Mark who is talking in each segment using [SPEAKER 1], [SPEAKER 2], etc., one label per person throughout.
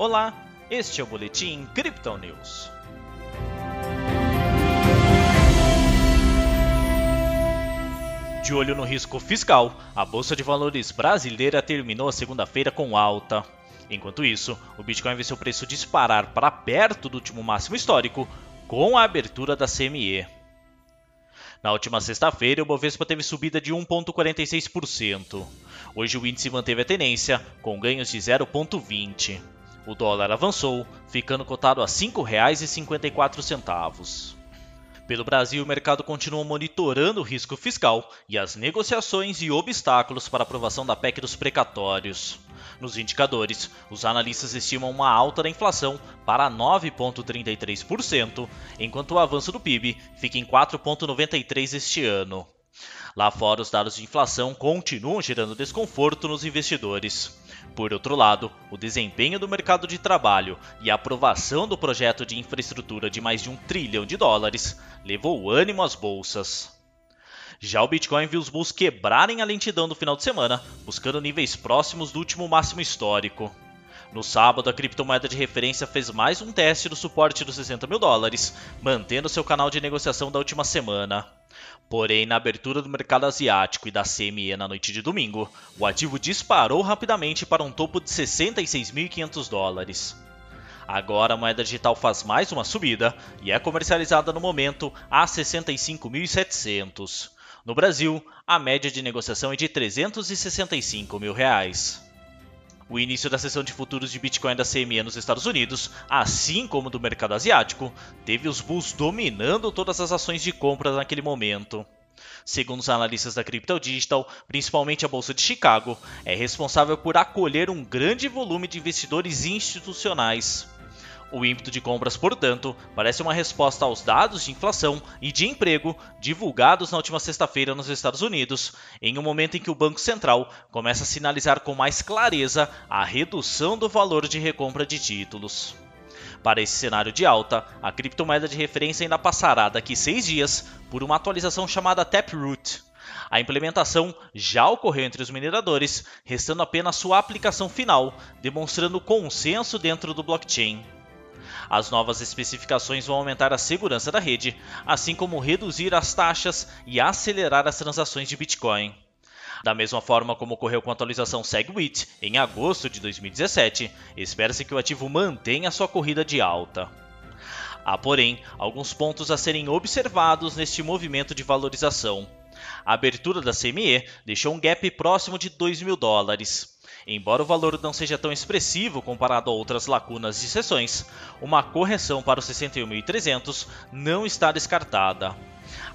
[SPEAKER 1] Olá, este é o Boletim Crypto News. De olho no risco fiscal, a Bolsa de Valores brasileira terminou a segunda-feira com alta. Enquanto isso, o Bitcoin viu seu preço disparar para perto do último máximo histórico com a abertura da CME. Na última sexta-feira, o Bovespa teve subida de 1,46%. Hoje o índice manteve a tendência, com ganhos de 0,20%. O dólar avançou, ficando cotado a R$ 5,54. Pelo Brasil, o mercado continua monitorando o risco fiscal e as negociações e obstáculos para aprovação da PEC dos precatórios. Nos indicadores, os analistas estimam uma alta da inflação para 9,33%, enquanto o avanço do PIB fica em 4,93% este ano. Lá fora, os dados de inflação continuam gerando desconforto nos investidores. Por outro lado, o desempenho do mercado de trabalho e a aprovação do projeto de infraestrutura de mais de um trilhão de dólares levou ânimo às bolsas. Já o Bitcoin viu os bulls quebrarem a lentidão do final de semana, buscando níveis próximos do último máximo histórico. No sábado, a criptomoeda de referência fez mais um teste do suporte dos 60 mil dólares, mantendo seu canal de negociação da última semana. Porém, na abertura do mercado asiático e da CME na noite de domingo, o ativo disparou rapidamente para um topo de 66.500 dólares. Agora a moeda digital faz mais uma subida e é comercializada no momento a 65.700. No Brasil, a média de negociação é de 365 mil reais. O início da sessão de futuros de Bitcoin da CME nos Estados Unidos, assim como do mercado asiático, teve os bulls dominando todas as ações de compra naquele momento. Segundo os analistas da Crypto Digital, principalmente a Bolsa de Chicago, é responsável por acolher um grande volume de investidores institucionais. O ímpeto de compras, portanto, parece uma resposta aos dados de inflação e de emprego divulgados na última sexta-feira nos Estados Unidos, em um momento em que o Banco Central começa a sinalizar com mais clareza a redução do valor de recompra de títulos. Para esse cenário de alta, a criptomoeda de referência ainda passará daqui seis dias por uma atualização chamada Taproot. A implementação já ocorreu entre os mineradores, restando apenas sua aplicação final, demonstrando consenso dentro do blockchain. As novas especificações vão aumentar a segurança da rede, assim como reduzir as taxas e acelerar as transações de Bitcoin. Da mesma forma como ocorreu com a atualização SegWit em agosto de 2017, espera-se que o ativo mantenha sua corrida de alta. Há, porém, alguns pontos a serem observados neste movimento de valorização. A abertura da CME deixou um gap próximo de 2 mil dólares. Embora o valor não seja tão expressivo comparado a outras lacunas de sessões, uma correção para os 61.300 não está descartada.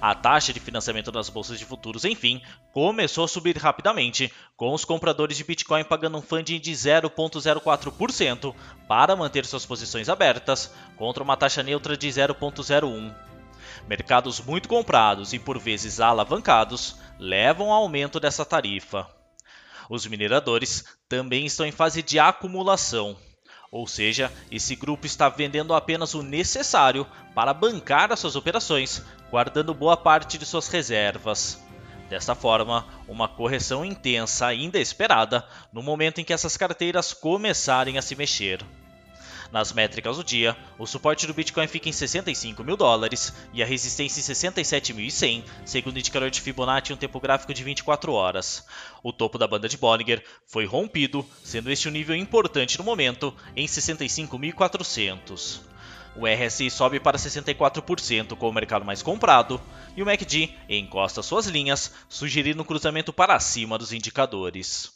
[SPEAKER 1] A taxa de financiamento das bolsas de futuros, enfim, começou a subir rapidamente, com os compradores de Bitcoin pagando um funding de 0,04% para manter suas posições abertas, contra uma taxa neutra de 0,01%. Mercados muito comprados e por vezes alavancados levam ao aumento dessa tarifa. Os mineradores também estão em fase de acumulação, ou seja, esse grupo está vendendo apenas o necessário para bancar as suas operações, guardando boa parte de suas reservas. Desta forma, uma correção intensa ainda é esperada no momento em que essas carteiras começarem a se mexer. Nas métricas do dia, o suporte do Bitcoin fica em 65 mil dólares e a resistência em 67.100, segundo o indicador de Fibonacci em um tempo gráfico de 24 horas. O topo da banda de Bollinger foi rompido, sendo este um nível importante no momento, em 65.400. O RSI sobe para 64% com o mercado mais comprado, e o MACD encosta suas linhas, sugerindo um cruzamento para cima dos indicadores.